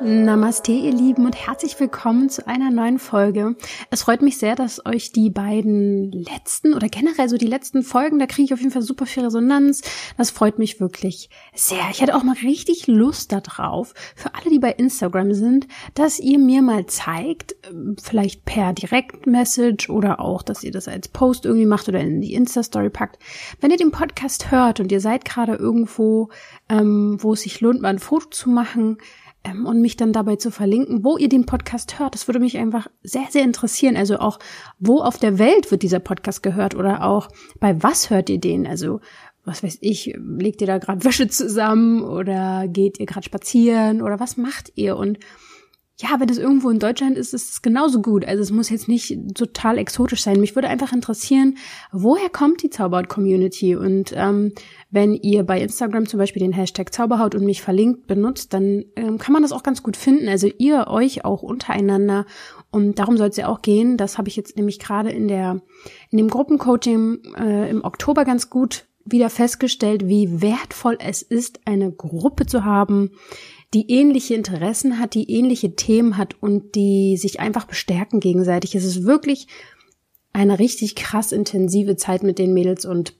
Namaste, ihr Lieben, und herzlich willkommen zu einer neuen Folge. Es freut mich sehr, dass euch die beiden letzten oder generell so die letzten Folgen, da kriege ich auf jeden Fall super viel Resonanz. Das freut mich wirklich sehr. Ich hatte auch mal richtig Lust darauf, für alle, die bei Instagram sind, dass ihr mir mal zeigt, vielleicht per Direktmessage oder auch, dass ihr das als Post irgendwie macht oder in die Insta-Story packt. Wenn ihr den Podcast hört und ihr seid gerade irgendwo, ähm, wo es sich lohnt, mal ein Foto zu machen, ähm, und mich dann dabei zu verlinken, wo ihr den Podcast hört. Das würde mich einfach sehr, sehr interessieren. Also auch, wo auf der Welt wird dieser Podcast gehört oder auch bei was hört ihr den? Also was weiß ich, legt ihr da gerade Wäsche zusammen oder geht ihr gerade spazieren oder was macht ihr? Und ja, wenn es irgendwo in Deutschland ist, ist es genauso gut. Also es muss jetzt nicht total exotisch sein. Mich würde einfach interessieren, woher kommt die Zauberhaut-Community? Und ähm, wenn ihr bei Instagram zum Beispiel den Hashtag Zauberhaut und mich verlinkt benutzt, dann ähm, kann man das auch ganz gut finden. Also ihr euch auch untereinander. Und darum soll es ja auch gehen. Das habe ich jetzt nämlich gerade in der in dem Gruppencoaching äh, im Oktober ganz gut wieder festgestellt, wie wertvoll es ist, eine Gruppe zu haben, die ähnliche Interessen hat, die ähnliche Themen hat und die sich einfach bestärken gegenseitig. Es ist wirklich eine richtig krass intensive Zeit mit den Mädels und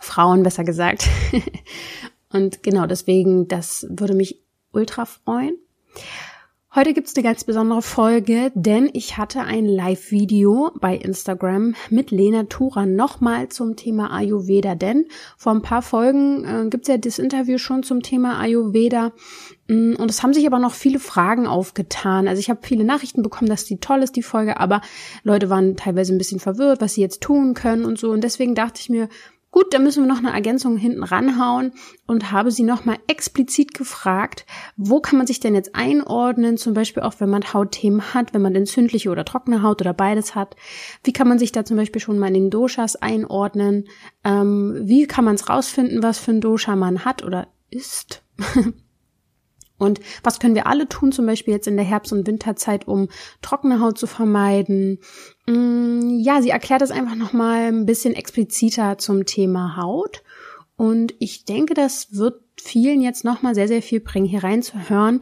Frauen, besser gesagt. und genau deswegen, das würde mich ultra freuen. Heute gibt's eine ganz besondere Folge, denn ich hatte ein Live-Video bei Instagram mit Lena Tura nochmal zum Thema Ayurveda. Denn vor ein paar Folgen äh, gibt's ja das Interview schon zum Thema Ayurveda. Mm, und es haben sich aber noch viele Fragen aufgetan. Also ich habe viele Nachrichten bekommen, dass die toll ist, die Folge, aber Leute waren teilweise ein bisschen verwirrt, was sie jetzt tun können und so. Und deswegen dachte ich mir, Gut, da müssen wir noch eine Ergänzung hinten ranhauen und habe sie nochmal explizit gefragt, wo kann man sich denn jetzt einordnen, zum Beispiel auch wenn man Hautthemen hat, wenn man entzündliche oder trockene Haut oder beides hat. Wie kann man sich da zum Beispiel schon mal in den Doshas einordnen? Ähm, wie kann man es rausfinden, was für ein Dosha man hat oder ist? Und was können wir alle tun, zum Beispiel jetzt in der Herbst- und Winterzeit, um trockene Haut zu vermeiden? Mm, ja, sie erklärt das einfach nochmal ein bisschen expliziter zum Thema Haut. Und ich denke, das wird vielen jetzt nochmal sehr, sehr viel bringen, hier reinzuhören.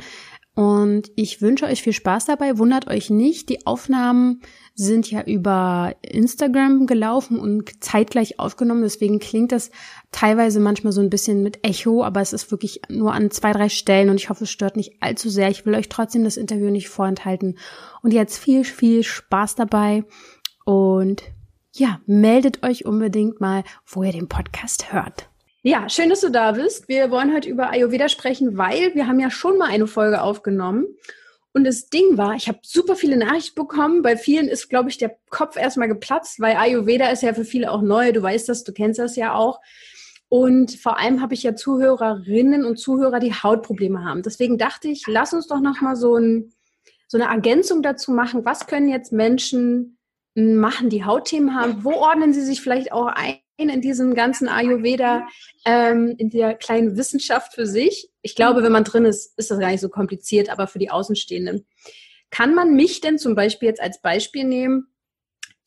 Und ich wünsche euch viel Spaß dabei. Wundert euch nicht, die Aufnahmen sind ja über Instagram gelaufen und zeitgleich aufgenommen. Deswegen klingt das teilweise manchmal so ein bisschen mit Echo, aber es ist wirklich nur an zwei, drei Stellen und ich hoffe, es stört nicht allzu sehr. Ich will euch trotzdem das Interview nicht vorenthalten. Und jetzt viel, viel Spaß dabei und ja, meldet euch unbedingt mal, wo ihr den Podcast hört. Ja, schön, dass du da bist. Wir wollen heute über Ayurveda sprechen, weil wir haben ja schon mal eine Folge aufgenommen und das Ding war, ich habe super viele Nachrichten bekommen. Bei vielen ist, glaube ich, der Kopf erstmal geplatzt, weil Ayurveda ist ja für viele auch neu. Du weißt das, du kennst das ja auch. Und vor allem habe ich ja Zuhörerinnen und Zuhörer, die Hautprobleme haben. Deswegen dachte ich, lass uns doch nochmal so, ein, so eine Ergänzung dazu machen. Was können jetzt Menschen machen, die Hautthemen haben? Wo ordnen sie sich vielleicht auch ein? In diesem ganzen Ayurveda, ähm, in der kleinen Wissenschaft für sich. Ich glaube, wenn man drin ist, ist das gar nicht so kompliziert, aber für die Außenstehenden. Kann man mich denn zum Beispiel jetzt als Beispiel nehmen?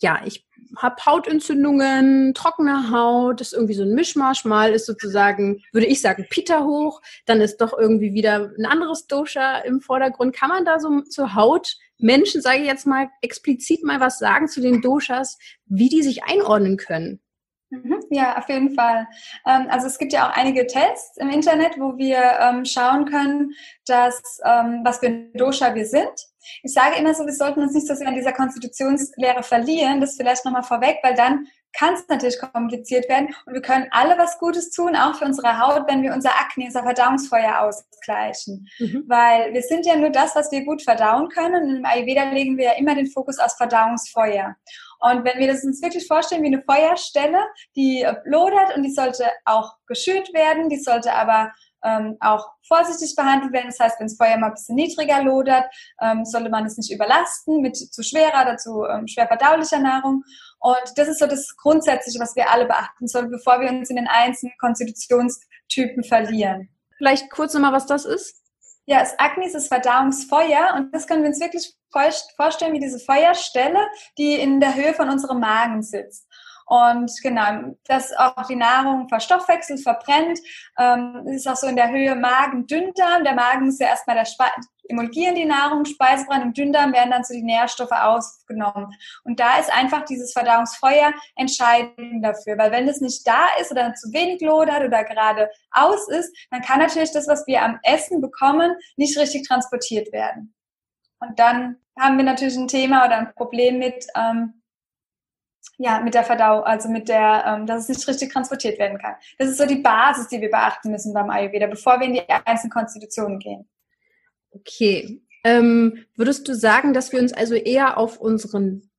Ja, ich habe Hautentzündungen, trockene Haut, ist irgendwie so ein Mischmasch. Mal ist sozusagen, würde ich sagen, Pita hoch, dann ist doch irgendwie wieder ein anderes Dosha im Vordergrund. Kann man da so zur Haut Menschen, sage ich jetzt mal, explizit mal was sagen zu den Doshas, wie die sich einordnen können? Mhm. Ja, auf jeden Fall. Ähm, also es gibt ja auch einige Tests im Internet, wo wir ähm, schauen können, dass, ähm, was für ein Dosha wir sind. Ich sage immer so, wir sollten uns nicht so sehr in dieser Konstitutionslehre verlieren, das vielleicht nochmal vorweg, weil dann kann es natürlich kompliziert werden und wir können alle was Gutes tun, auch für unsere Haut, wenn wir unser Akne, unser Verdauungsfeuer ausgleichen. Mhm. Weil wir sind ja nur das, was wir gut verdauen können und im Ayurveda legen wir ja immer den Fokus aufs Verdauungsfeuer. Und wenn wir das uns wirklich vorstellen wie eine Feuerstelle, die lodert und die sollte auch geschürt werden, die sollte aber ähm, auch vorsichtig behandelt werden. Das heißt, wenn das Feuer mal ein bisschen niedriger lodert, ähm, sollte man es nicht überlasten mit zu schwerer oder zu ähm, schwer verdaulicher Nahrung. Und das ist so das Grundsätzliche, was wir alle beachten sollen, bevor wir uns in den einzelnen Konstitutionstypen verlieren. Vielleicht kurz nochmal, was das ist? Ja, das Agni ist das Verdauungsfeuer und das können wir uns wirklich vorstellen wie diese Feuerstelle, die in der Höhe von unserem Magen sitzt. Und genau, dass auch die Nahrung verstoffwechselt, verbrennt. Ähm, ist auch so in der Höhe Magen-Dünndarm. Der Magen ist ja erstmal der Spe emulgieren die Nahrung, Speisebrand im Dünndarm werden dann so die Nährstoffe aufgenommen. Und da ist einfach dieses Verdauungsfeuer entscheidend dafür, weil wenn es nicht da ist oder zu wenig lodert oder gerade aus ist, dann kann natürlich das, was wir am Essen bekommen, nicht richtig transportiert werden. Und dann haben wir natürlich ein Thema oder ein Problem mit, ähm, ja, mit der Verdauung, also mit der, ähm, dass es nicht richtig transportiert werden kann. Das ist so die Basis, die wir beachten müssen beim Ayurveda, bevor wir in die einzelnen Konstitutionen gehen. Okay. Ähm, würdest du sagen, dass wir uns also eher auf unseren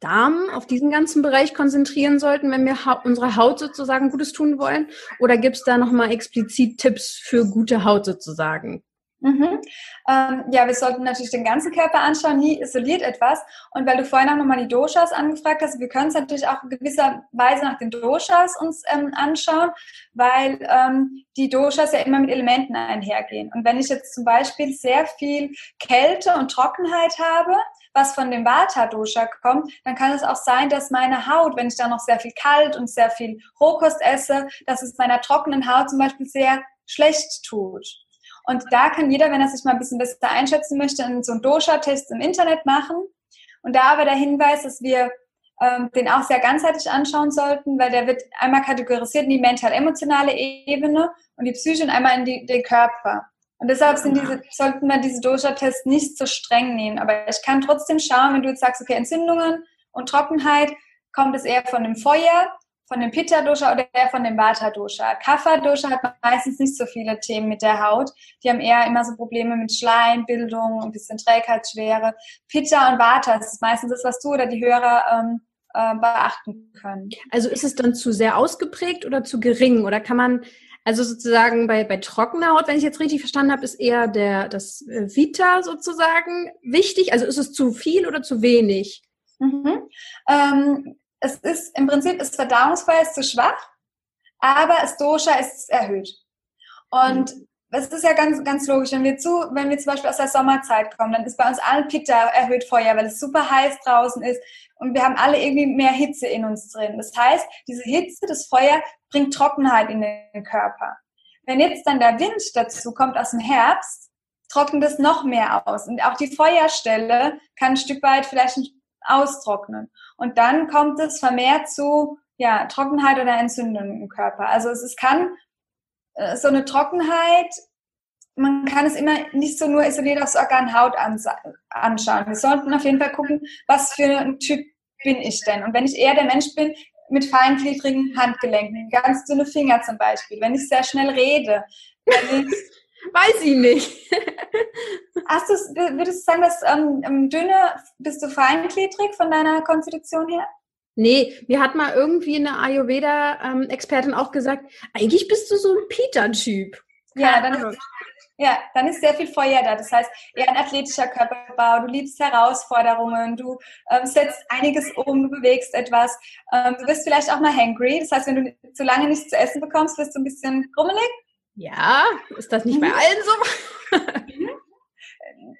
Darm, auf diesen ganzen Bereich konzentrieren sollten, wenn wir ha unserer Haut sozusagen Gutes tun wollen? Oder gibt es da nochmal explizit Tipps für gute Haut sozusagen? Mhm. Ähm, ja, wir sollten natürlich den ganzen Körper anschauen, nie isoliert etwas. Und weil du vorhin auch nochmal die Doshas angefragt hast, wir können es natürlich auch in gewisser Weise nach den Doshas uns ähm, anschauen, weil ähm, die Doshas ja immer mit Elementen einhergehen. Und wenn ich jetzt zum Beispiel sehr viel Kälte und Trockenheit habe, was von dem Vata-Dosha kommt, dann kann es auch sein, dass meine Haut, wenn ich da noch sehr viel kalt und sehr viel Rohkost esse, dass es meiner trockenen Haut zum Beispiel sehr schlecht tut. Und da kann jeder, wenn er sich mal ein bisschen besser einschätzen möchte, so einen Dosha-Test im Internet machen. Und da aber der Hinweis, dass wir ähm, den auch sehr ganzheitlich anschauen sollten, weil der wird einmal kategorisiert in die mental-emotionale Ebene und die Psyche und einmal in die, den Körper. Und deshalb sind diese, sollten wir diese Dosha-Tests nicht so streng nehmen. Aber ich kann trotzdem schauen, wenn du jetzt sagst, okay, Entzündungen und Trockenheit, kommt es eher von dem Feuer von dem Pitta-Dosha oder eher von dem Vata-Dosha. Kapha-Dosha hat meistens nicht so viele Themen mit der Haut. Die haben eher immer so Probleme mit Schleimbildung, ein bisschen Trägheitsschwere. Pitta und Vata das ist meistens das, was du oder die Hörer ähm, äh, beachten können. Also ist es dann zu sehr ausgeprägt oder zu gering? Oder kann man, also sozusagen bei, bei trockener Haut, wenn ich jetzt richtig verstanden habe, ist eher der, das äh, Vita sozusagen wichtig? Also ist es zu viel oder zu wenig? Mhm. Ähm, es ist im Prinzip ist Verdauungsfeuer ist zu schwach, aber das Dosha ist erhöht. Und mhm. es ist ja ganz, ganz logisch, wenn wir zu, wenn wir zum Beispiel aus der Sommerzeit kommen, dann ist bei uns allen Pitta erhöht Feuer, weil es super heiß draußen ist und wir haben alle irgendwie mehr Hitze in uns drin. Das heißt, diese Hitze, das Feuer bringt Trockenheit in den Körper. Wenn jetzt dann der Wind dazu kommt aus dem Herbst, trocknet es noch mehr aus. Und auch die Feuerstelle kann ein Stück weit vielleicht austrocknen. Und dann kommt es vermehrt zu ja, Trockenheit oder Entzündung im Körper. Also es, es kann äh, so eine Trockenheit, man kann es immer nicht so nur isoliert aufs Organ Haut anschauen. Wir sollten auf jeden Fall gucken, was für ein Typ bin ich denn? Und wenn ich eher der Mensch bin mit feingliedrigen Handgelenken, ganz dünne Finger zum Beispiel, wenn ich sehr schnell rede, wenn ich Weiß ich nicht. Hast du, würdest du sagen, dass ähm, ähm, dünne, bist du feingliedrig von deiner Konstitution her? Nee, mir hat mal irgendwie eine Ayurveda-Expertin auch gesagt, eigentlich bist du so ein Peter-Typ. Ja, dann ist, ja, dann ist sehr viel Feuer da. Das heißt, eher ein athletischer Körperbau, du liebst Herausforderungen, du ähm, setzt einiges um, du bewegst etwas. Ähm, du wirst vielleicht auch mal hangry. Das heißt, wenn du zu lange nichts zu essen bekommst, wirst du ein bisschen grummelig. Ja, ist das nicht bei mhm. allen so?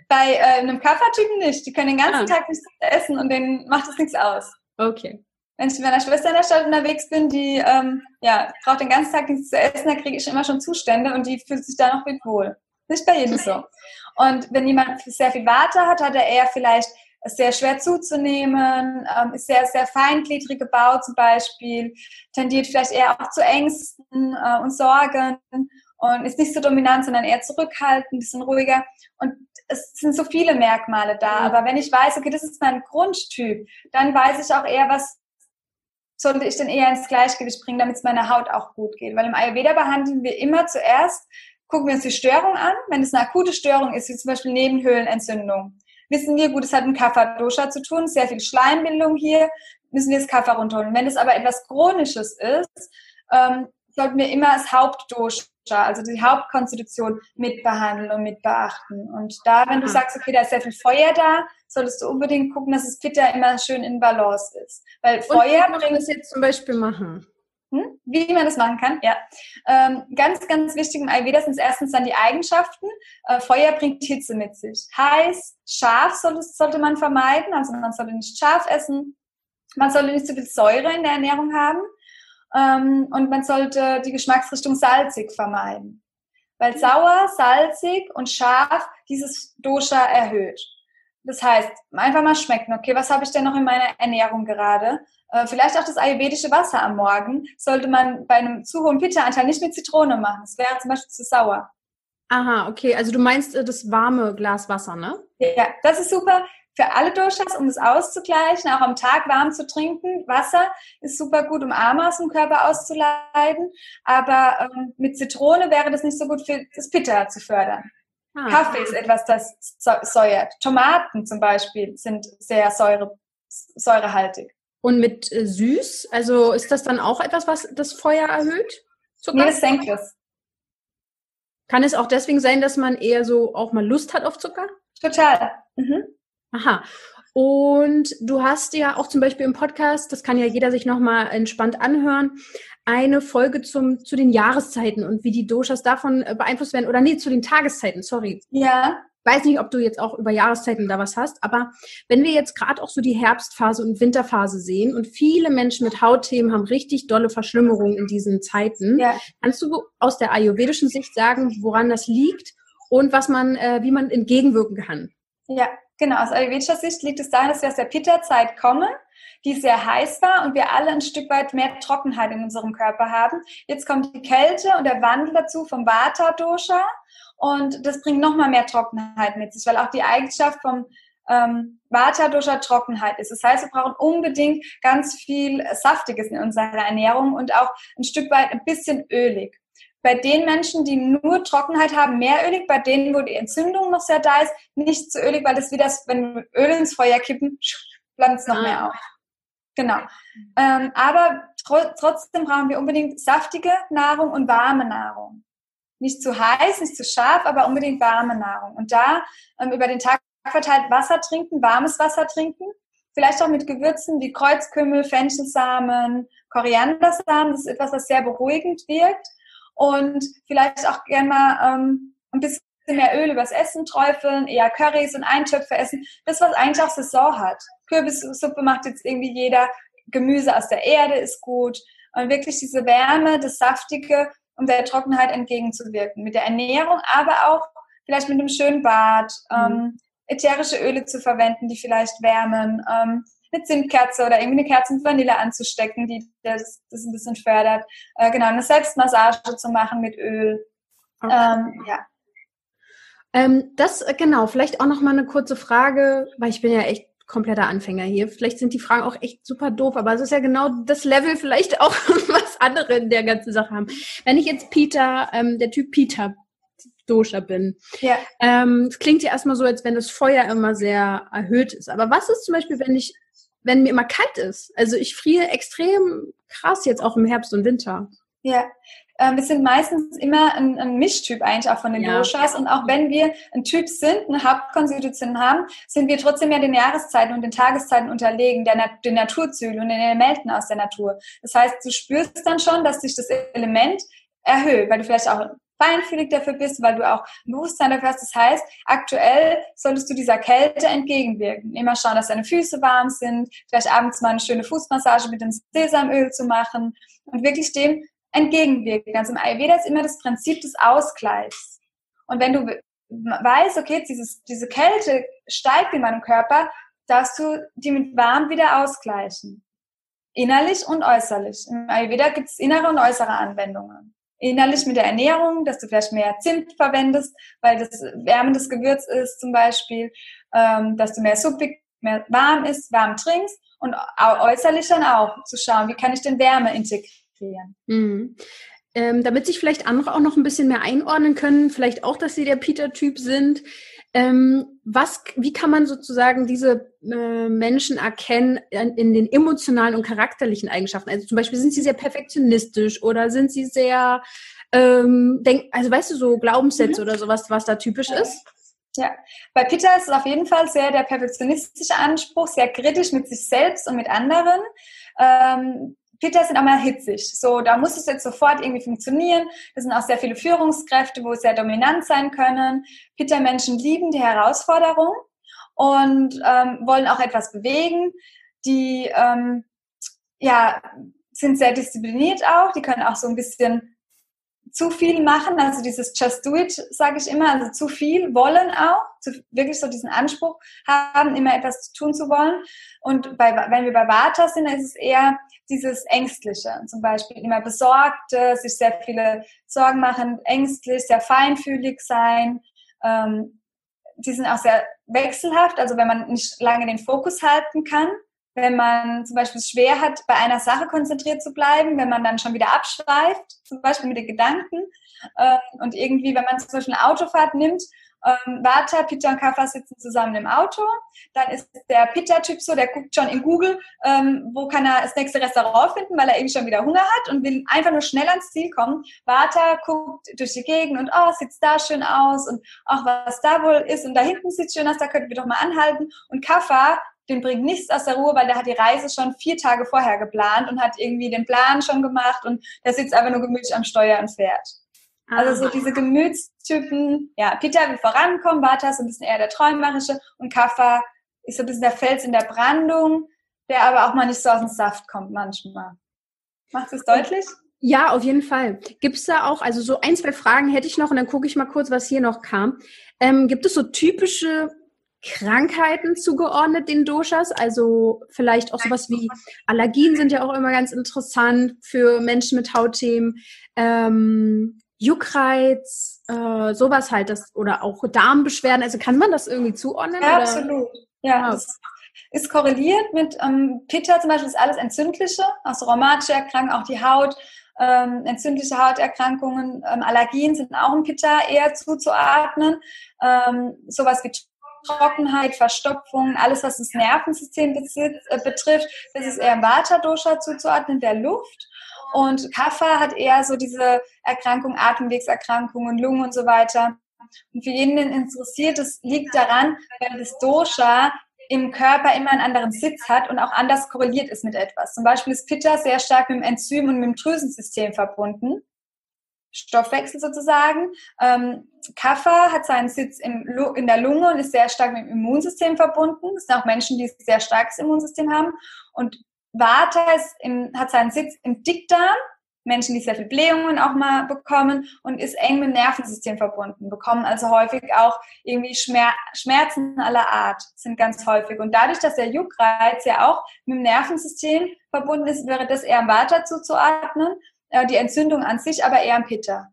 bei äh, einem Kaffertypen nicht. Die können den ganzen ah. Tag nichts essen und denen macht es nichts aus. Okay. Wenn ich mit meiner Schwester in der Stadt unterwegs bin, die ähm, ja, braucht den ganzen Tag nichts zu essen, da kriege ich immer schon Zustände und die fühlt sich da noch mit wohl. Nicht bei jedem so. Und wenn jemand sehr viel Warte hat, hat er eher vielleicht sehr schwer zuzunehmen, ähm, ist sehr, sehr feingliedrig gebaut zum Beispiel, tendiert vielleicht eher auch zu Ängsten äh, und Sorgen und ist nicht so dominant, sondern eher zurückhaltend, ein bisschen ruhiger. Und es sind so viele Merkmale da. Aber wenn ich weiß, okay, das ist mein Grundtyp, dann weiß ich auch eher, was sollte ich denn eher ins Gleichgewicht bringen, damit es meiner Haut auch gut geht. Weil im Ayurveda behandeln wir immer zuerst, gucken wir uns die Störung an. Wenn es eine akute Störung ist, wie zum Beispiel Nebenhöhlenentzündung, wissen wir, gut, es hat mit Kapha-Dosha zu tun, sehr viel Schleimbildung hier, müssen wir das Kapha runterholen. Wenn es aber etwas Chronisches ist, ähm, sollten wir immer das Hauptdosha, also die Hauptkonstitution mitbehandeln und mitbeachten. Und da, wenn du sagst, okay, da ist sehr viel Feuer da, solltest du unbedingt gucken, dass das Pitta immer schön in Balance ist. Weil Feuer und bringt es jetzt zum Beispiel machen. Hm? Wie man das machen kann, ja. Ähm, ganz, ganz wichtig im Ayurveda sind erstens dann die Eigenschaften. Äh, Feuer bringt Hitze mit sich. Heiß, scharf sollte, sollte man vermeiden, also man sollte nicht scharf essen. Man sollte nicht zu viel Säure in der Ernährung haben. Ähm, und man sollte die Geschmacksrichtung salzig vermeiden. Weil sauer, salzig und scharf dieses Dosha erhöht. Das heißt, einfach mal schmecken, okay, was habe ich denn noch in meiner Ernährung gerade? Äh, vielleicht auch das ayurvedische Wasser am Morgen sollte man bei einem zu hohen Pitta-Anteil nicht mit Zitrone machen. Das wäre zum Beispiel zu sauer. Aha, okay. Also du meinst äh, das warme Glas Wasser, ne? Ja, das ist super für alle Doshas, um das auszugleichen, auch am Tag warm zu trinken. Wasser ist super gut, um Arme aus dem Körper auszuleiten. Aber ähm, mit Zitrone wäre das nicht so gut für das Pitta zu fördern. Ah. Kaffee ist etwas, das säuert. Tomaten zum Beispiel sind sehr säure, säurehaltig. Und mit äh, süß, also ist das dann auch etwas, was das Feuer erhöht? Zucker? Nee, das senkt es. Kann es auch deswegen sein, dass man eher so auch mal Lust hat auf Zucker? Total. Mhm. Aha. Und du hast ja auch zum Beispiel im Podcast, das kann ja jeder sich nochmal entspannt anhören, eine Folge zum, zu den Jahreszeiten und wie die Doshas davon äh, beeinflusst werden. Oder nee, zu den Tageszeiten, sorry. Ja. Weiß nicht, ob du jetzt auch über Jahreszeiten da was hast, aber wenn wir jetzt gerade auch so die Herbstphase und Winterphase sehen und viele Menschen mit Hautthemen haben richtig dolle Verschlimmerungen in diesen Zeiten, ja. kannst du aus der ayurvedischen Sicht sagen, woran das liegt und was man, äh, wie man entgegenwirken kann? Ja, genau. Aus ayurvedischer Sicht liegt es daran, dass wir aus der Pitta-Zeit kommen die sehr heiß war und wir alle ein Stück weit mehr Trockenheit in unserem Körper haben. Jetzt kommt die Kälte und der Wandel dazu vom Vata-Dosha und das bringt nochmal mehr Trockenheit mit sich, weil auch die Eigenschaft vom ähm, Vata-Dosha Trockenheit ist. Das heißt, wir brauchen unbedingt ganz viel Saftiges in unserer Ernährung und auch ein Stück weit ein bisschen ölig. Bei den Menschen, die nur Trockenheit haben, mehr ölig. Bei denen, wo die Entzündung noch sehr da ist, nicht so ölig, weil das wie das, wenn wir Öl ins Feuer kippen, bleibt es noch ah. mehr auf. Genau. Ähm, aber tro trotzdem brauchen wir unbedingt saftige Nahrung und warme Nahrung. Nicht zu heiß, nicht zu scharf, aber unbedingt warme Nahrung. Und da ähm, über den Tag verteilt Wasser trinken, warmes Wasser trinken. Vielleicht auch mit Gewürzen wie Kreuzkümmel, Fenchelsamen, Koriandersamen. Das ist etwas, was sehr beruhigend wirkt. Und vielleicht auch gerne mal ähm, ein bisschen mehr Öl übers Essen träufeln, eher Currys und Eintöpfe essen. Das, was eigentlich auch Saison hat. Kürbissuppe macht jetzt irgendwie jeder. Gemüse aus der Erde ist gut. Und wirklich diese Wärme, das Saftige, um der Trockenheit entgegenzuwirken. Mit der Ernährung, aber auch vielleicht mit einem schönen Bad, mhm. ähm, ätherische Öle zu verwenden, die vielleicht wärmen, ähm, eine Zimtkerze oder irgendwie eine Kerze mit Vanille anzustecken, die das, das ein bisschen fördert. Äh, genau, eine Selbstmassage zu machen mit Öl. Okay. Ähm, ja. Ähm, das, äh, genau, vielleicht auch noch mal eine kurze Frage, weil ich bin ja echt kompletter Anfänger hier. Vielleicht sind die Fragen auch echt super doof, aber es ist ja genau das Level vielleicht auch, was andere in der ganzen Sache haben. Wenn ich jetzt Peter, ähm, der Typ Peter Dosha bin. Ja. Ähm, es klingt ja erstmal so, als wenn das Feuer immer sehr erhöht ist. Aber was ist zum Beispiel, wenn ich, wenn mir immer kalt ist? Also ich friere extrem krass jetzt auch im Herbst und Winter. Ja, ähm, wir sind meistens immer ein, ein Mischtyp eigentlich auch von den ja. Doshas. Und auch wenn wir ein Typ sind, eine Hauptkonstitution haben, sind wir trotzdem ja den Jahreszeiten und den Tageszeiten unterlegen, der, den Naturzügeln und den Elementen aus der Natur. Das heißt, du spürst dann schon, dass sich das Element erhöht, weil du vielleicht auch feinfühlig dafür bist, weil du auch ein Bewusstsein dafür hast. Das heißt, aktuell solltest du dieser Kälte entgegenwirken. Immer schauen, dass deine Füße warm sind, vielleicht abends mal eine schöne Fußmassage mit dem Sesamöl zu machen und wirklich dem entgegenwirken. Also im Ayurveda ist immer das Prinzip des Ausgleichs. Und wenn du weißt, okay, dieses, diese Kälte steigt in meinem Körper, darfst du die mit warm wieder ausgleichen. Innerlich und äußerlich. Im Ayurveda gibt es innere und äußere Anwendungen. Innerlich mit der Ernährung, dass du vielleicht mehr Zimt verwendest, weil das wärmendes Gewürz ist zum Beispiel, ähm, dass du mehr suppig, mehr warm isst, warm trinkst und äußerlich dann auch zu schauen, wie kann ich denn Wärme integrieren. Mhm. Ähm, damit sich vielleicht andere auch noch ein bisschen mehr einordnen können, vielleicht auch, dass sie der Peter-Typ sind. Ähm, was, wie kann man sozusagen diese äh, Menschen erkennen in, in, den emotionalen und charakterlichen Eigenschaften? Also zum Beispiel sind sie sehr perfektionistisch oder sind sie sehr, ähm, denk, also weißt du, so Glaubenssätze mhm. oder sowas, was da typisch ja. ist? Ja, bei Peter ist es auf jeden Fall sehr der perfektionistische Anspruch, sehr kritisch mit sich selbst und mit anderen. Ähm, Pitta sind auch mal hitzig. So, da muss es jetzt sofort irgendwie funktionieren. Das sind auch sehr viele Führungskräfte, wo es sehr dominant sein können. Pitta-Menschen lieben die Herausforderung und ähm, wollen auch etwas bewegen. Die ähm, ja, sind sehr diszipliniert auch. Die können auch so ein bisschen zu viel machen, also dieses Just Do It, sage ich immer, also zu viel wollen auch, zu, wirklich so diesen Anspruch haben, immer etwas tun zu wollen. Und bei, wenn wir bei Vata sind, ist es eher dieses Ängstliche, zum Beispiel immer besorgte, sich sehr viele Sorgen machen, ängstlich, sehr feinfühlig sein. Ähm, die sind auch sehr wechselhaft, also wenn man nicht lange den Fokus halten kann, wenn man zum Beispiel es schwer hat, bei einer Sache konzentriert zu bleiben, wenn man dann schon wieder abschweift, zum Beispiel mit den Gedanken. Ähm, und irgendwie, wenn man zum Beispiel eine Autofahrt nimmt, ähm, Vata, Pitta und Kapha sitzen zusammen im Auto, dann ist der Pitta-Typ so, der guckt schon in Google, ähm, wo kann er das nächste Restaurant finden, weil er irgendwie schon wieder Hunger hat und will einfach nur schnell ans Ziel kommen. Vata guckt durch die Gegend und, oh, sieht's da schön aus und auch was da wohl ist und da hinten sieht's schön aus, da könnten wir doch mal anhalten. Und Kapha den bringt nichts aus der Ruhe, weil der hat die Reise schon vier Tage vorher geplant und hat irgendwie den Plan schon gemacht und der sitzt einfach nur gemütlich am Steuer und fährt. Also so diese Gemütstypen, ja, Peter will vorankommen, Vata ist ein bisschen eher der Träumerische und Kaffa ist so ein bisschen der Fels in der Brandung, der aber auch mal nicht so aus dem Saft kommt manchmal. Macht es deutlich? Ja, auf jeden Fall. Gibt es da auch, also so ein, zwei Fragen hätte ich noch und dann gucke ich mal kurz, was hier noch kam. Ähm, gibt es so typische Krankheiten zugeordnet, den Doshas. Also vielleicht auch sowas wie Allergien sind ja auch immer ganz interessant für Menschen mit Hautthemen. Ähm, Juckreiz, äh, sowas halt, das, oder auch Darmbeschwerden. Also kann man das irgendwie zuordnen? Ja, absolut. Ja, ah. das ist korreliert mit ähm, Pitta zum Beispiel ist alles entzündliche, also rheumatische Erkrankungen, auch die Haut, ähm, entzündliche Hauterkrankungen, ähm, Allergien sind auch im Pitta eher zuzuordnen. Ähm, sowas wie Trockenheit, Verstopfung, alles, was das Nervensystem äh, betrifft, das ist eher im Vata-Dosha zuzuordnen, der Luft. Und Kapha hat eher so diese Erkrankungen, Atemwegserkrankungen, Lungen und so weiter. Und für jeden, den interessiert, das liegt daran, weil das Dosha im Körper immer einen anderen Sitz hat und auch anders korreliert ist mit etwas. Zum Beispiel ist Pitta sehr stark mit dem Enzym und mit dem Drüsensystem verbunden. Stoffwechsel sozusagen. Ähm, Kapha hat seinen Sitz im, in der Lunge und ist sehr stark mit dem Immunsystem verbunden. Es sind auch Menschen, die ein sehr starkes Immunsystem haben. Und Vata im, hat seinen Sitz im Dickdarm. Menschen, die sehr viel Blähungen auch mal bekommen und ist eng mit dem Nervensystem verbunden, bekommen also häufig auch irgendwie Schmer Schmerzen aller Art, sind ganz häufig. Und dadurch, dass der Juckreiz ja auch mit dem Nervensystem verbunden ist, wäre das eher Vata zuzuordnen äh, die Entzündung an sich, aber eher am Pitta.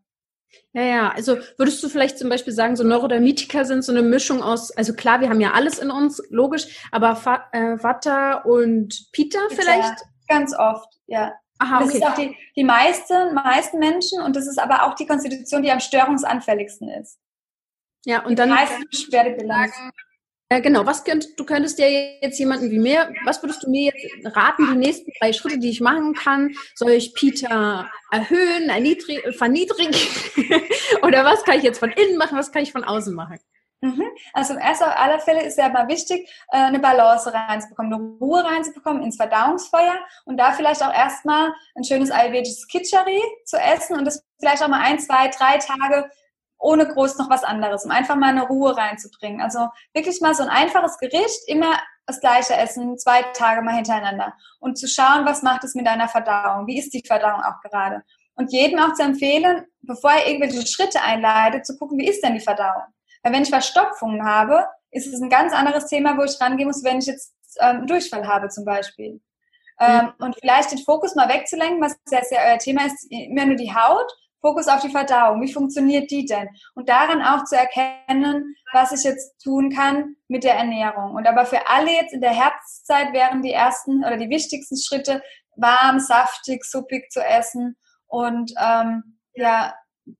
Ja, ja, also würdest du vielleicht zum Beispiel sagen, so Neurodermitiker sind so eine Mischung aus, also klar, wir haben ja alles in uns, logisch, aber Fa äh, Vata und Pitta vielleicht? Ganz oft, ja. Aha, okay. Das ist auch die, die meisten, meisten Menschen und das ist aber auch die Konstitution, die am störungsanfälligsten ist. Ja, und die dann meisten Beschwerdebilanz. Äh, genau, was könnt, du könntest ja jetzt jemanden wie mir, was würdest du mir jetzt raten, die nächsten drei Schritte, die ich machen kann? Soll ich Peter erhöhen, erniedrigen, verniedrigen? Oder was kann ich jetzt von innen machen, was kann ich von außen machen? Mhm. Also erst auf alle Fälle ist ja mal wichtig, äh, eine Balance reinzubekommen, eine Ruhe reinzubekommen ins Verdauungsfeuer und da vielleicht auch erstmal ein schönes ayurvedisches Kitchari zu essen und das vielleicht auch mal ein, zwei, drei Tage ohne groß noch was anderes, um einfach mal eine Ruhe reinzubringen. Also wirklich mal so ein einfaches Gericht, immer das gleiche essen, zwei Tage mal hintereinander und zu schauen, was macht es mit deiner Verdauung, wie ist die Verdauung auch gerade. Und jedem auch zu empfehlen, bevor er irgendwelche Schritte einleitet, zu gucken, wie ist denn die Verdauung. Weil wenn ich Verstopfungen habe, ist es ein ganz anderes Thema, wo ich rangehen muss, wenn ich jetzt ähm, Durchfall habe zum Beispiel. Ähm, und vielleicht den Fokus mal wegzulenken, was ja sehr euer Thema ist, immer nur die Haut Fokus auf die Verdauung. Wie funktioniert die denn? Und daran auch zu erkennen, was ich jetzt tun kann mit der Ernährung. Und aber für alle jetzt in der Herbstzeit wären die ersten oder die wichtigsten Schritte warm, saftig, suppig zu essen und ähm, ja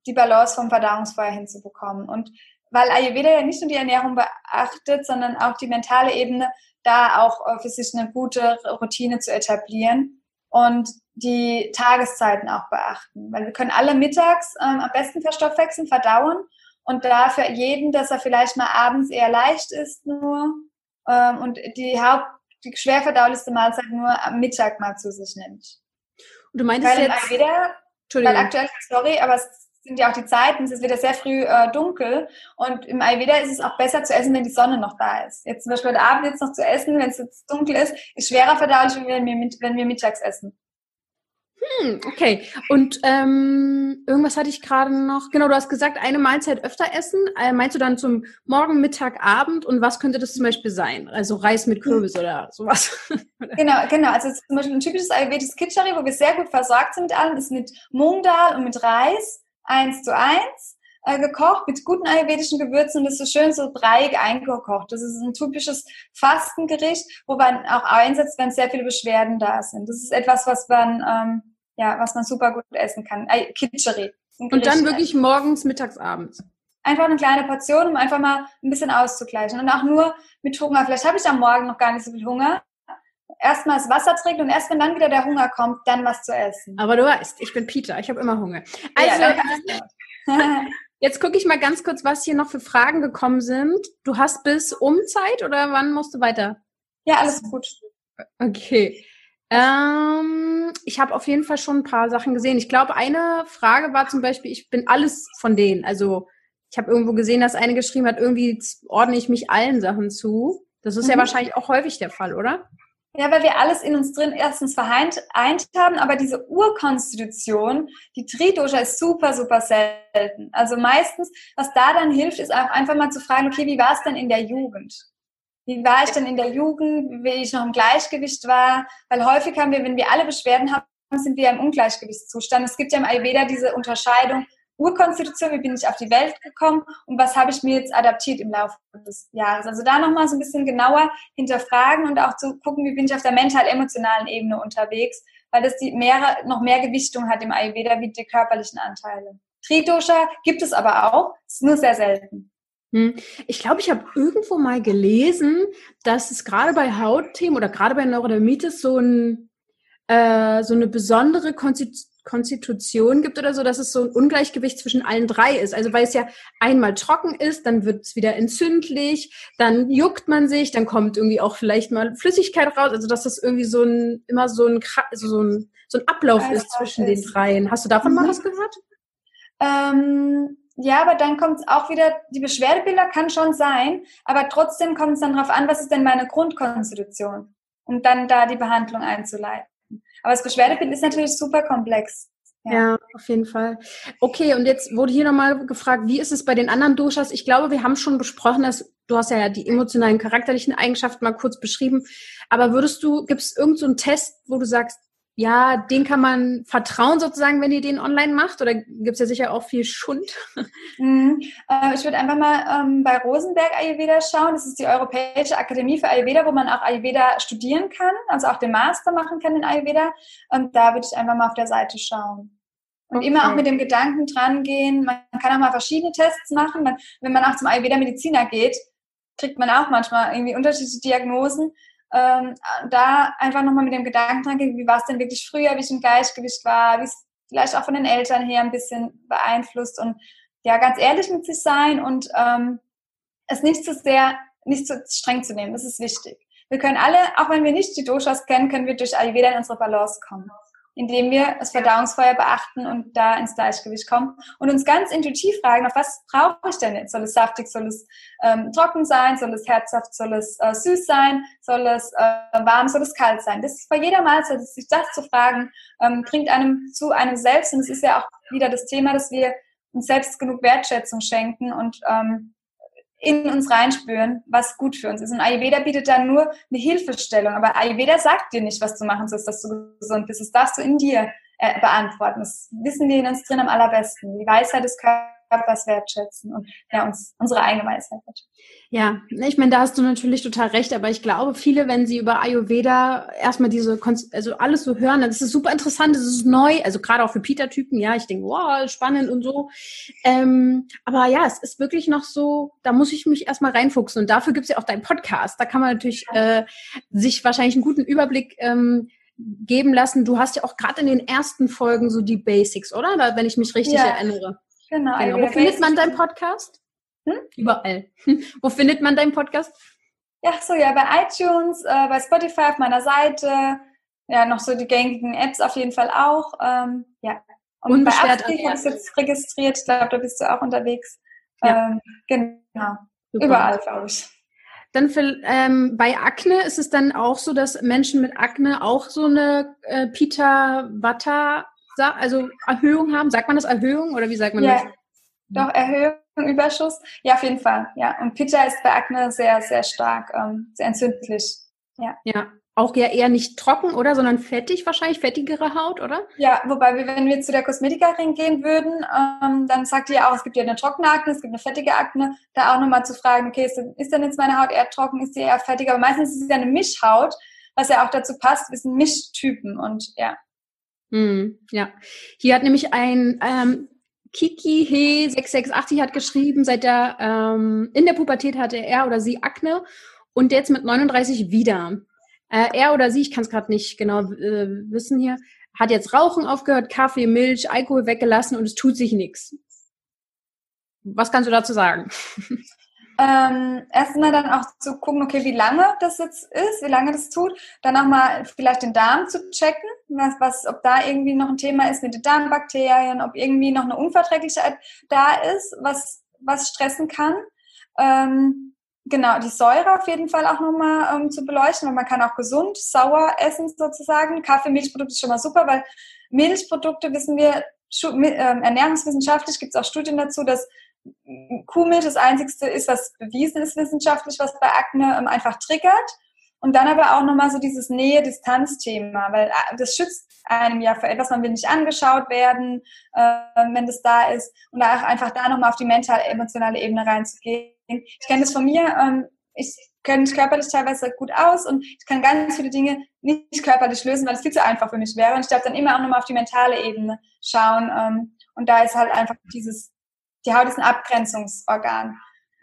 die Balance vom Verdauungsfeuer hinzubekommen. Und weil Ayurveda ja nicht nur die Ernährung beachtet, sondern auch die mentale Ebene, da auch äh, für sich eine gute Routine zu etablieren und die Tageszeiten auch beachten. Weil wir können alle mittags ähm, am besten verstoffwechseln, verdauen und da für jeden, dass er vielleicht mal abends eher leicht ist nur ähm, und die Haupt, die schwer verdaulichste Mahlzeit nur am Mittag mal zu sich nimmt. Du meintest weil jetzt... Ayurveda, weil aktuell, sorry, aber es sind ja auch die Zeiten, es ist wieder sehr früh äh, dunkel und im Ayurveda ist es auch besser zu essen, wenn die Sonne noch da ist. Jetzt zum Beispiel heute Abend jetzt noch zu essen, wenn es jetzt dunkel ist, ist schwerer verdaulich, wenn wir, wenn wir mittags essen. Hm, okay. Und ähm, irgendwas hatte ich gerade noch. Genau, du hast gesagt, eine Mahlzeit öfter essen. Äh, meinst du dann zum Morgen, Mittag, Abend? Und was könnte das zum Beispiel sein? Also Reis mit Kürbis oder sowas? genau, genau. Also zum Beispiel ein typisches ayurvedisches Kitchari, wo wir sehr gut versorgt sind mit allem, ist mit Mungdal und mit Reis eins zu eins äh, gekocht mit guten ayurvedischen Gewürzen und das ist so schön so breiig eingekocht. Das ist ein typisches Fastengericht, wo man auch einsetzt, wenn sehr viele Beschwerden da sind. Das ist etwas, was man ähm, ja, was man super gut essen kann. Äh, Kitscheri. Und dann wirklich morgens, mittags, abends. Einfach eine kleine Portion, um einfach mal ein bisschen auszugleichen. Und auch nur mit Hunger. Vielleicht habe ich am Morgen noch gar nicht so viel Hunger. Erstmal das Wasser trinken und erst wenn dann wieder der Hunger kommt, dann was zu essen. Aber du weißt, ich bin Peter, ich habe immer Hunger. Also, ja, jetzt gucke ich mal ganz kurz, was hier noch für Fragen gekommen sind. Du hast bis um Zeit oder wann musst du weiter? Ja, alles gut. Okay. Ähm, ich habe auf jeden Fall schon ein paar Sachen gesehen. Ich glaube, eine Frage war zum Beispiel, ich bin alles von denen. Also ich habe irgendwo gesehen, dass eine geschrieben hat, irgendwie ordne ich mich allen Sachen zu. Das ist mhm. ja wahrscheinlich auch häufig der Fall, oder? Ja, weil wir alles in uns drin erstens vereint haben, aber diese Urkonstitution, die Tridosha ist super, super selten. Also meistens, was da dann hilft, ist auch einfach mal zu fragen, okay, wie war es denn in der Jugend? Wie war ich denn in der Jugend, wie ich noch im Gleichgewicht war? Weil häufig haben wir, wenn wir alle Beschwerden haben, sind wir im Ungleichgewichtszustand. Es gibt ja im Ayurveda diese Unterscheidung, Urkonstitution, wie bin ich auf die Welt gekommen und was habe ich mir jetzt adaptiert im Laufe des Jahres. Also da nochmal so ein bisschen genauer hinterfragen und auch zu gucken, wie bin ich auf der mental-emotionalen Ebene unterwegs, weil das die mehr, noch mehr Gewichtung hat im Ayurveda wie die körperlichen Anteile. Tridosha gibt es aber auch, ist nur sehr selten. Hm. Ich glaube, ich habe irgendwo mal gelesen, dass es gerade bei Hautthemen oder gerade bei Neurodermitis so, ein, äh, so eine besondere Konstitution gibt oder so, dass es so ein Ungleichgewicht zwischen allen drei ist. Also weil es ja einmal trocken ist, dann wird es wieder entzündlich, dann juckt man sich, dann kommt irgendwie auch vielleicht mal Flüssigkeit raus. Also dass das irgendwie so ein immer so ein so ein, so ein Ablauf also ist zwischen ist. den dreien. Hast du davon mhm. mal was gehört? Ähm ja, aber dann kommt es auch wieder, die Beschwerdebilder kann schon sein, aber trotzdem kommt es dann darauf an, was ist denn meine Grundkonstitution, um dann da die Behandlung einzuleiten. Aber das Beschwerdebild ist natürlich super komplex. Ja. ja. auf jeden Fall. Okay, und jetzt wurde hier nochmal gefragt, wie ist es bei den anderen Doshas? Ich glaube, wir haben schon besprochen, dass du hast ja die emotionalen, charakterlichen Eigenschaften mal kurz beschrieben. Aber würdest du, gibt es irgendeinen so Test, wo du sagst, ja, den kann man vertrauen sozusagen, wenn ihr den online macht? Oder gibt's ja sicher auch viel Schund? Mhm. Äh, ich würde einfach mal ähm, bei Rosenberg Ayurveda schauen. Das ist die Europäische Akademie für Ayurveda, wo man auch Ayurveda studieren kann, also auch den Master machen kann in Ayurveda. Und da würde ich einfach mal auf der Seite schauen. Und okay. immer auch mit dem Gedanken dran gehen. Man kann auch mal verschiedene Tests machen. wenn man auch zum Ayurveda-Mediziner geht, kriegt man auch manchmal irgendwie unterschiedliche Diagnosen ähm, da einfach nochmal mit dem Gedanken dran gehen, wie war es denn wirklich früher, wie ich im Gleichgewicht war, wie es vielleicht auch von den Eltern her ein bisschen beeinflusst und ja, ganz ehrlich mit sich sein und ähm, es nicht zu sehr, nicht zu streng zu nehmen, das ist wichtig. Wir können alle, auch wenn wir nicht die Doshas kennen, können wir durch Ayurveda in unsere Balance kommen indem wir das Verdauungsfeuer beachten und da ins Gleichgewicht kommen und uns ganz intuitiv fragen, auf was brauche ich denn jetzt? Soll es saftig, soll es ähm, trocken sein, soll es herzhaft, soll es äh, süß sein, soll es äh, warm, soll es kalt sein? Das ist bei jeder Mahlzeit, sich das zu fragen, ähm, bringt einem zu einem selbst und es ist ja auch wieder das Thema, dass wir uns selbst genug Wertschätzung schenken und ähm, in uns reinspüren, was gut für uns ist. Und Ayurveda bietet dann nur eine Hilfestellung. Aber Ayurveda sagt dir nicht, was du machen sollst, dass du gesund bist. Das darfst du in dir äh, beantworten. Das wissen wir in uns drin am allerbesten. Die Weisheit des Körpers wertschätzen und ja, uns, unsere eigene Weisheit wertschätzen. Ja, ich meine, da hast du natürlich total recht, aber ich glaube, viele, wenn sie über Ayurveda erstmal diese, also alles so hören, das ist super interessant, das ist neu, also gerade auch für Peter-Typen, ja, ich denke, wow, spannend und so. Ähm, aber ja, es ist wirklich noch so, da muss ich mich erstmal reinfuchsen und dafür gibt's ja auch deinen Podcast. Da kann man natürlich äh, sich wahrscheinlich einen guten Überblick ähm, geben lassen. Du hast ja auch gerade in den ersten Folgen so die Basics, oder? Da, wenn ich mich richtig ja. erinnere. Genau. genau. Wo findet man deinen Podcast? Hm? Überall. Wo findet man deinen Podcast? Ja, so ja, bei iTunes, äh, bei Spotify auf meiner Seite. ja, noch so die gängigen Apps auf jeden Fall auch. Ähm, ja. Und bei Astrid habe ich jetzt registriert. Ich glaube, da bist du auch unterwegs. Ja. Ähm, genau. Super. Überall, glaube ich. Dann für, ähm, bei Akne ist es dann auch so, dass Menschen mit Akne auch so eine äh, Pita Vata, also Erhöhung haben. Sagt man das Erhöhung oder wie sagt man ja. das? Doch, Erhöhung, Überschuss. Ja, auf jeden Fall. Ja. Und Pita ist bei Akne sehr, sehr stark, ähm, sehr entzündlich. Ja. Ja, auch ja eher nicht trocken, oder? Sondern fettig wahrscheinlich, fettigere Haut, oder? Ja, wobei wir, wenn wir zu der Kosmetikerin gehen würden, ähm, dann sagt die ja auch, es gibt ja eine trockene Akne, es gibt eine fettige Akne. Da auch nochmal zu fragen, okay, ist, ist denn jetzt meine Haut eher trocken, ist sie eher fettig? Aber meistens ist es ja eine Mischhaut, was ja auch dazu passt, wir sind Mischtypen und ja. Hm, ja. Hier hat nämlich ein ähm, Kiki He 668 hat geschrieben, seit der ähm, in der Pubertät hatte er oder sie Akne und jetzt mit 39 wieder. Äh, er oder sie, ich kann es gerade nicht genau äh, wissen hier, hat jetzt Rauchen aufgehört, Kaffee, Milch, Alkohol weggelassen und es tut sich nichts. Was kannst du dazu sagen? Ähm, erstmal dann auch zu gucken, okay, wie lange das jetzt ist, wie lange das tut. Dann auch mal vielleicht den Darm zu checken, was, was, ob da irgendwie noch ein Thema ist mit den Darmbakterien, ob irgendwie noch eine Unverträglichkeit da ist, was, was stressen kann. Ähm, Genau, die Säure auf jeden Fall auch nochmal ähm, zu beleuchten, weil man kann auch gesund, sauer essen sozusagen. Kaffee, Milchprodukte ist schon mal super, weil Milchprodukte wissen wir, äh, ernährungswissenschaftlich gibt es auch Studien dazu, dass Kuhmilch das einzigste ist, was bewiesen ist wissenschaftlich, was bei Akne ähm, einfach triggert. Und dann aber auch nochmal so dieses Nähe-Distanz-Thema, weil äh, das schützt einem ja für etwas, man will nicht angeschaut werden, äh, wenn das da ist. Und auch einfach da nochmal auf die mentale, emotionale Ebene reinzugehen ich kenne das von mir. Ähm, ich kenne mich körperlich teilweise gut aus und ich kann ganz viele Dinge nicht körperlich lösen, weil es viel zu einfach für mich wäre. Und ich darf dann immer auch nochmal auf die mentale Ebene schauen. Ähm, und da ist halt einfach dieses, die Haut ist ein Abgrenzungsorgan.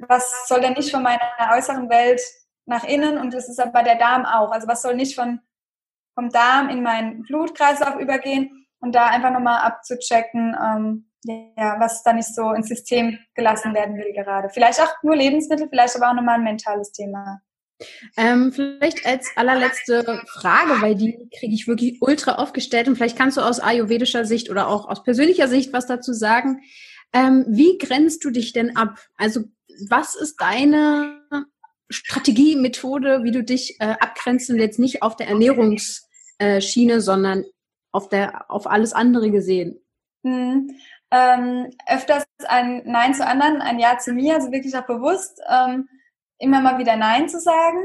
Was soll denn nicht von meiner äußeren Welt nach innen und das ist aber der Darm auch. Also was soll nicht von, vom Darm in meinen Blutkreislauf übergehen und da einfach nochmal abzuchecken, ähm, ja, was da nicht so ins System gelassen werden will gerade. Vielleicht auch nur Lebensmittel, vielleicht aber auch nochmal ein mentales Thema. Ähm, vielleicht als allerletzte Frage, weil die kriege ich wirklich ultra aufgestellt und vielleicht kannst du aus ayurvedischer Sicht oder auch aus persönlicher Sicht was dazu sagen. Ähm, wie grenzt du dich denn ab? Also was ist deine Strategie, Methode, wie du dich äh, abgrenzt und jetzt nicht auf der Ernährungsschiene, sondern auf der auf alles andere gesehen? Hm ähm, öfters ein Nein zu anderen, ein Ja zu mir, also wirklich auch bewusst ähm, immer mal wieder Nein zu sagen.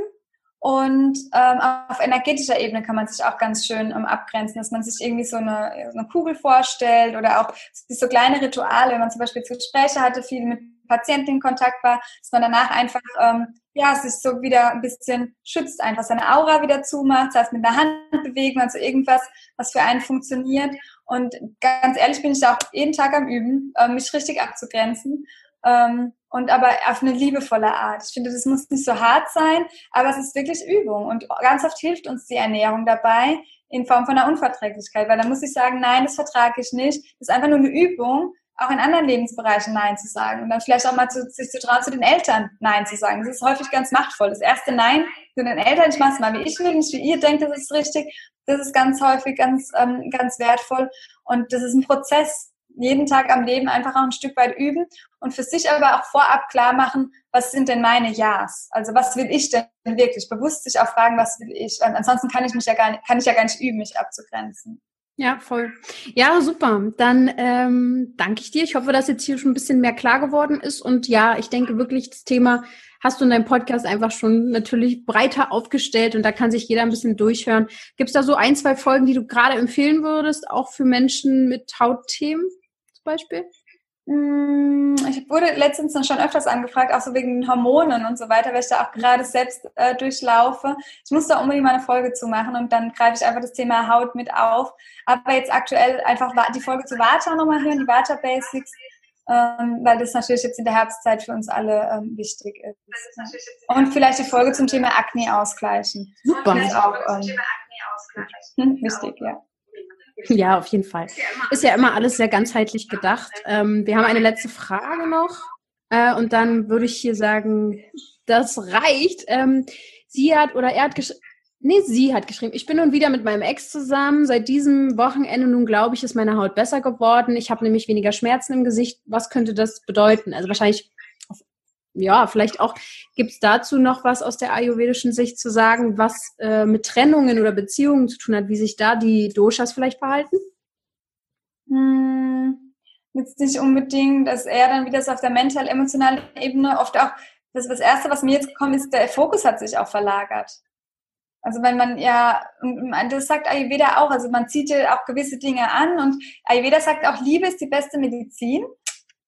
Und ähm, auf energetischer Ebene kann man sich auch ganz schön ähm, abgrenzen, dass man sich irgendwie so eine, so eine Kugel vorstellt oder auch so kleine Rituale, wenn man zum Beispiel Gespräche hatte, viel mit Patienten in Kontakt war, dass man danach einfach ähm, ja, sich so wieder ein bisschen schützt, einfach seine Aura wieder zumacht, das heißt mit der Hand bewegen, also irgendwas, was für einen funktioniert. Und ganz ehrlich bin ich da auch jeden Tag am Üben, äh, mich richtig abzugrenzen. Ähm, und aber auf eine liebevolle Art. Ich finde, das muss nicht so hart sein, aber es ist wirklich Übung. Und ganz oft hilft uns die Ernährung dabei in Form von einer Unverträglichkeit, weil da muss ich sagen, nein, das vertrage ich nicht. Das ist einfach nur eine Übung, auch in anderen Lebensbereichen Nein zu sagen und dann vielleicht auch mal zu, sich zu trauen, zu den Eltern Nein zu sagen. Das ist häufig ganz machtvoll. Das erste Nein zu den Eltern, ich mache es mal, wie ich will, nicht wie ihr denkt, das ist richtig. Das ist ganz häufig ganz, ähm, ganz wertvoll und das ist ein Prozess. Jeden Tag am Leben einfach auch ein Stück weit üben und für sich aber auch vorab klar machen, was sind denn meine Ja's? Also was will ich denn wirklich? Bewusst sich auch fragen, was will ich? Und ansonsten kann ich mich ja gar nicht, kann ich ja gar nicht üben, mich abzugrenzen. Ja, voll. Ja, super. Dann ähm, danke ich dir. Ich hoffe, dass jetzt hier schon ein bisschen mehr klar geworden ist. Und ja, ich denke wirklich, das Thema hast du in deinem Podcast einfach schon natürlich breiter aufgestellt und da kann sich jeder ein bisschen durchhören. Gibt es da so ein, zwei Folgen, die du gerade empfehlen würdest, auch für Menschen mit Hautthemen Beispiel? Mm, ich wurde letztens noch schon öfters angefragt, auch so wegen den Hormonen und so weiter, weil ich da auch gerade selbst äh, durchlaufe. Ich muss da unbedingt mal eine Folge zu machen und dann greife ich einfach das Thema Haut mit auf. Aber jetzt aktuell einfach die Folge zu Vata nochmal hören, die Vata Basics, ähm, weil das natürlich jetzt in der Herbstzeit für uns alle ähm, wichtig ist. Und vielleicht die Folge zum Thema Akne ausgleichen. Super. Das ist auch ähm, wichtig, ja. Ja, auf jeden Fall. Ist ja immer alles sehr ganzheitlich gedacht. Ähm, wir haben eine letzte Frage noch. Äh, und dann würde ich hier sagen, das reicht. Ähm, sie hat oder er hat Nee, sie hat geschrieben, ich bin nun wieder mit meinem Ex zusammen. Seit diesem Wochenende nun glaube ich, ist meine Haut besser geworden. Ich habe nämlich weniger Schmerzen im Gesicht. Was könnte das bedeuten? Also wahrscheinlich, ja, vielleicht auch, gibt es dazu noch was aus der ayurvedischen Sicht zu sagen, was äh, mit Trennungen oder Beziehungen zu tun hat, wie sich da die Doshas vielleicht verhalten? Hm, jetzt nicht unbedingt, dass er dann wieder so auf der mental-emotionalen Ebene oft auch, das, das Erste, was mir jetzt kommt, ist, der Fokus hat sich auch verlagert. Also wenn man ja, das sagt Ayurveda auch, also man zieht ja auch gewisse Dinge an und Ayurveda sagt auch, Liebe ist die beste Medizin.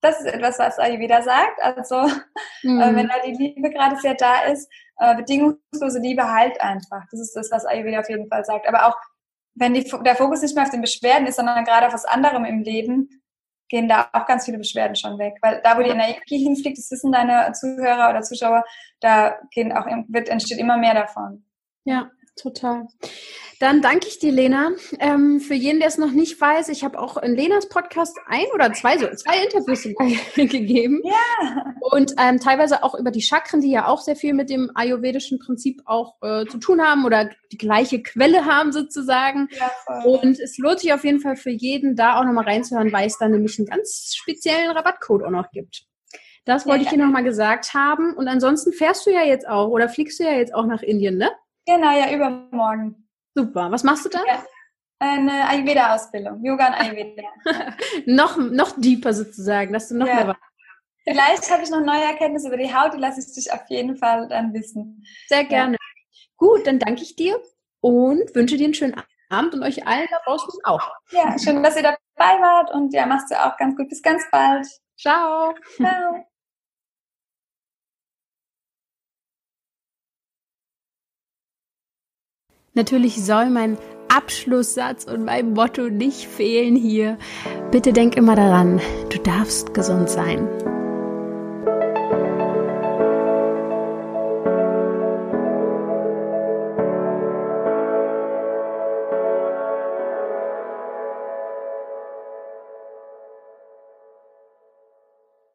Das ist etwas, was Ayurveda sagt. Also mhm. äh, wenn da die Liebe gerade sehr da ist, äh, bedingungslose Liebe heilt einfach. Das ist das, was Ayurveda auf jeden Fall sagt. Aber auch wenn die, der Fokus nicht mehr auf den Beschwerden ist, sondern gerade auf was anderem im Leben, gehen da auch ganz viele Beschwerden schon weg. Weil da, wo die Energie hinfliegt, das wissen deine Zuhörer oder Zuschauer, da gehen auch, wird, entsteht immer mehr davon. Ja, total. Dann danke ich dir, Lena. Ähm, für jeden, der es noch nicht weiß, ich habe auch in Lenas Podcast ein oder zwei, so zwei Interviews gegeben. Ja. Und ähm, teilweise auch über die Chakren, die ja auch sehr viel mit dem ayurvedischen Prinzip auch äh, zu tun haben oder die gleiche Quelle haben sozusagen. Ja, voll. Und es lohnt sich auf jeden Fall für jeden, da auch nochmal reinzuhören, weil es da nämlich einen ganz speziellen Rabattcode auch noch gibt. Das wollte ja, ich dir nochmal gesagt haben. Und ansonsten fährst du ja jetzt auch oder fliegst du ja jetzt auch nach Indien, ne? Genau, ja, übermorgen. Super. Was machst du da? Ja, eine Ayurveda-Ausbildung, Yoga und Ayurveda. noch, noch deeper sozusagen, dass du noch ja. mehr weißt. Vielleicht habe ich noch neue Erkenntnisse über die Haut, die lasse ich dich auf jeden Fall dann wissen. Sehr gerne. Ja. Gut, dann danke ich dir und wünsche dir einen schönen Abend und euch allen da draußen auch. Ja, schön, dass ihr dabei wart und ja, machst du auch ganz gut. Bis ganz bald. Ciao. Ciao. Natürlich soll mein Abschlusssatz und mein Motto nicht fehlen hier. Bitte denk immer daran, du darfst gesund sein.